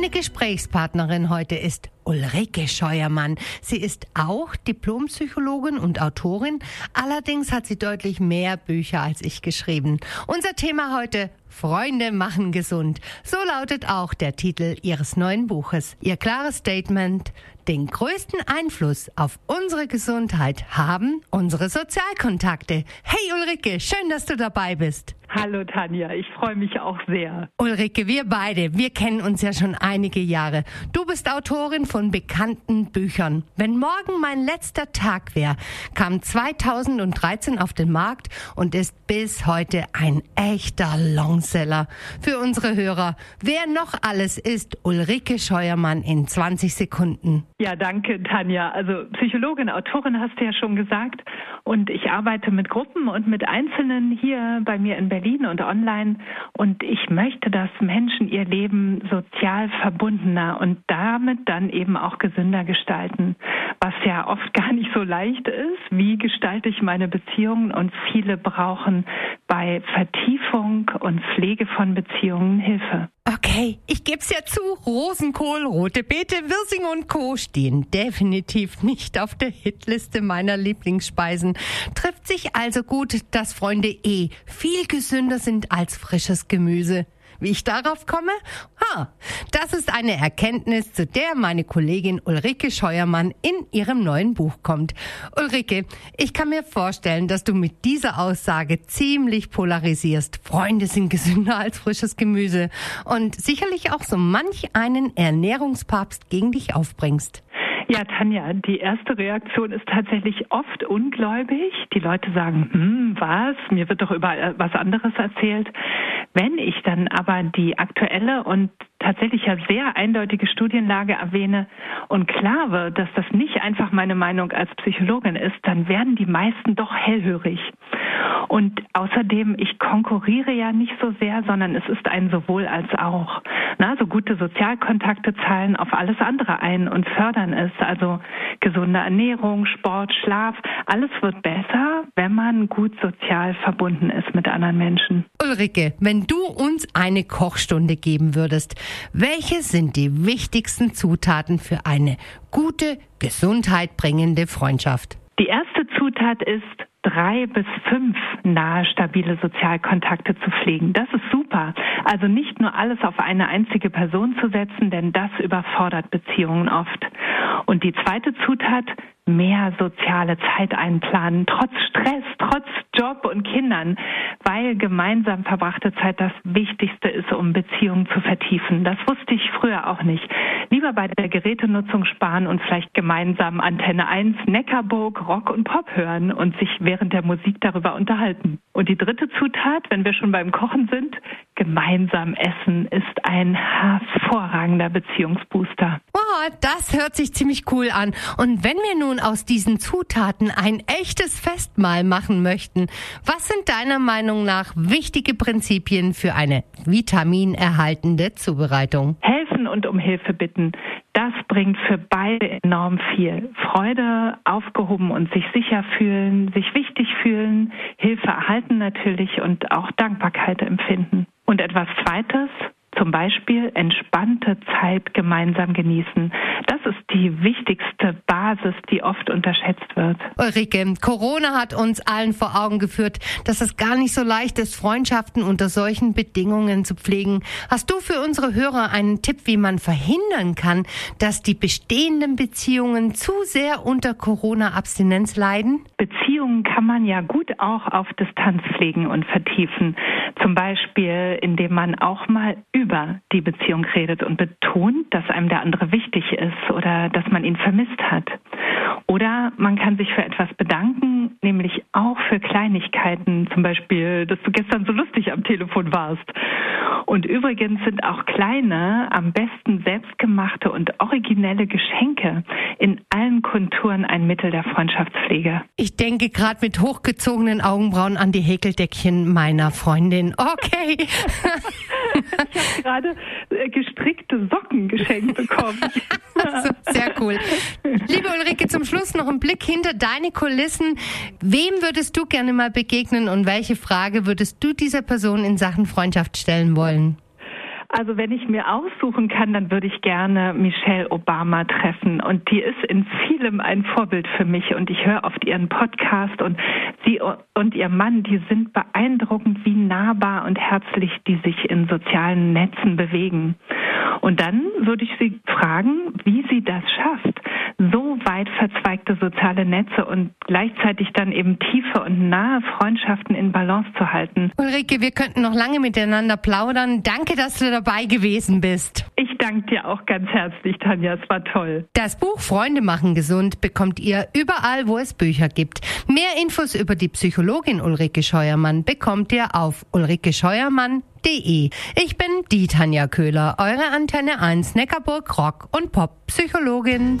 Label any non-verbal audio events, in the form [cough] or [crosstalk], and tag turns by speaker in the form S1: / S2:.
S1: Meine Gesprächspartnerin heute ist Ulrike Scheuermann. Sie ist auch Diplompsychologin und Autorin. Allerdings hat sie deutlich mehr Bücher als ich geschrieben. Unser Thema heute Freunde machen gesund. So lautet auch der Titel ihres neuen Buches. Ihr klares Statement, den größten Einfluss auf unsere Gesundheit haben unsere Sozialkontakte. Hey Ulrike, schön, dass du dabei bist.
S2: Hallo Tanja, ich freue mich auch sehr.
S1: Ulrike, wir beide, wir kennen uns ja schon einige Jahre. Du bist Autorin von bekannten Büchern. Wenn morgen mein letzter Tag wäre, kam 2013 auf den Markt und ist bis heute ein echter Longseller. Für unsere Hörer, wer noch alles ist Ulrike Scheuermann in 20 Sekunden.
S2: Ja, danke Tanja. Also Psychologin, Autorin hast du ja schon gesagt und ich arbeite mit Gruppen und mit Einzelnen hier bei mir in Berlin Berlin und online. Und ich möchte, dass Menschen ihr Leben sozial verbundener und damit dann eben auch gesünder gestalten, was ja oft gar nicht so leicht ist. Wie gestalte ich meine Beziehungen? Und viele brauchen bei Vertiefung und Pflege von Beziehungen Hilfe.
S1: Okay, ich geb's ja zu. Rosenkohl, rote Beete, Wirsing und Co. stehen definitiv nicht auf der Hitliste meiner Lieblingsspeisen. Trifft sich also gut, dass Freunde eh viel gesünder sind als frisches Gemüse. Wie ich darauf komme? Ha, das ist eine Erkenntnis, zu der meine Kollegin Ulrike Scheuermann in ihrem neuen Buch kommt. Ulrike, ich kann mir vorstellen, dass du mit dieser Aussage ziemlich polarisierst. Freunde sind gesünder als frisches Gemüse und sicherlich auch so manch einen Ernährungspapst gegen dich aufbringst.
S2: Ja, Tanja, die erste Reaktion ist tatsächlich oft ungläubig. Die Leute sagen, hm, was? Mir wird doch überall was anderes erzählt. Wenn ich dann aber die aktuelle und tatsächlich ja sehr eindeutige Studienlage erwähne und klar wird, dass das nicht einfach meine Meinung als Psychologin ist, dann werden die meisten doch hellhörig. Und außerdem, ich konkurriere ja nicht so sehr, sondern es ist ein sowohl als auch. Na, so gute Sozialkontakte zahlen auf alles andere ein und fördern es. Also gesunde Ernährung, Sport, Schlaf, alles wird besser, wenn man gut sozial verbunden ist mit anderen Menschen.
S1: Ulrike, wenn du uns eine Kochstunde geben würdest, welche sind die wichtigsten Zutaten für eine gute, gesundheitbringende Freundschaft?
S2: Die erste Zutat ist drei bis fünf nahe stabile Sozialkontakte zu pflegen. Das ist super. Also nicht nur alles auf eine einzige Person zu setzen, denn das überfordert Beziehungen oft. Und die zweite Zutat, mehr soziale Zeit einplanen, trotz Stress, trotz Job und Kindern, weil gemeinsam verbrachte Zeit das Wichtigste ist, um Beziehungen zu vertiefen. Das wusste ich früher auch nicht. Lieber bei der Gerätenutzung sparen und vielleicht gemeinsam Antenne 1, Neckarburg, Rock und Pop hören und sich während der Musik darüber unterhalten. Und die dritte Zutat, wenn wir schon beim Kochen sind, gemeinsam essen ist ein hervorragender Beziehungsbooster.
S1: Wow, das hört sich ziemlich cool an. Und wenn wir nun aus diesen Zutaten ein echtes Festmahl machen möchten, was sind deiner Meinung nach wichtige Prinzipien für eine vitaminerhaltende Zubereitung?
S2: Helfen und um Hilfe bitten. Das bringt für beide enorm viel. Freude, aufgehoben und sich sicher fühlen, sich wichtig fühlen, Hilfe erhalten natürlich und auch Dankbarkeit empfinden. Und etwas Zweites, zum Beispiel entspannte Zeit gemeinsam genießen. Das ist die wichtigste Basis, die oft unterschätzt wird.
S1: Ulrike, Corona hat uns allen vor Augen geführt, dass es gar nicht so leicht ist, Freundschaften unter solchen Bedingungen zu pflegen. Hast du für unsere Hörer einen Tipp, wie man verhindern kann, dass die bestehenden Beziehungen zu sehr unter Corona-Abstinenz leiden?
S2: Beziehungen kann man ja gut auch auf Distanz pflegen und vertiefen. Zum Beispiel, indem man auch mal über die Beziehung redet und betont, dass einem der andere wichtig ist oder dass man ihn vermisst hat. Oder man kann sich für etwas bedanken, nämlich auch für Kleinigkeiten, zum Beispiel, dass du gestern so lustig am Telefon warst. Und übrigens sind auch kleine, am besten selbstgemachte und originelle Geschenke in allen Konturen ein Mittel der Freundschaftspflege.
S1: Ich denke gerade mit hochgezogenen Augenbrauen an die Häkeldeckchen meiner Freundin. Okay. [laughs]
S2: ich habe gerade äh, gestrickte Socken geschenkt bekommen. [laughs]
S1: Sehr cool. Liebe Ulrike, zum Schluss noch ein Blick hinter deine Kulissen. Wem würdest du gerne mal begegnen und welche Frage würdest du dieser Person in Sachen Freundschaft stellen wollen?
S2: Also wenn ich mir aussuchen kann, dann würde ich gerne Michelle Obama treffen. Und die ist in vielem ein Vorbild für mich. Und ich höre oft ihren Podcast und sie und ihr Mann, die sind beeindruckend, wie nahbar und herzlich die sich in sozialen Netzen bewegen. Und dann würde ich sie fragen, wie sie das schafft, so weit verzweigte soziale Netze und gleichzeitig dann eben tiefe und nahe Freundschaften in Balance zu halten.
S1: Ulrike, wir könnten noch lange miteinander plaudern. Danke, dass du dabei gewesen bist.
S2: Ich danke dir auch ganz herzlich, Tanja. Es war toll.
S1: Das Buch Freunde machen gesund bekommt ihr überall, wo es Bücher gibt. Mehr Infos über die Psychologin Ulrike Scheuermann bekommt ihr auf ulrikescheuermann.de. Ich bin die Tanja Köhler, eure Antenne 1 Neckarburg Rock und Pop Psychologin.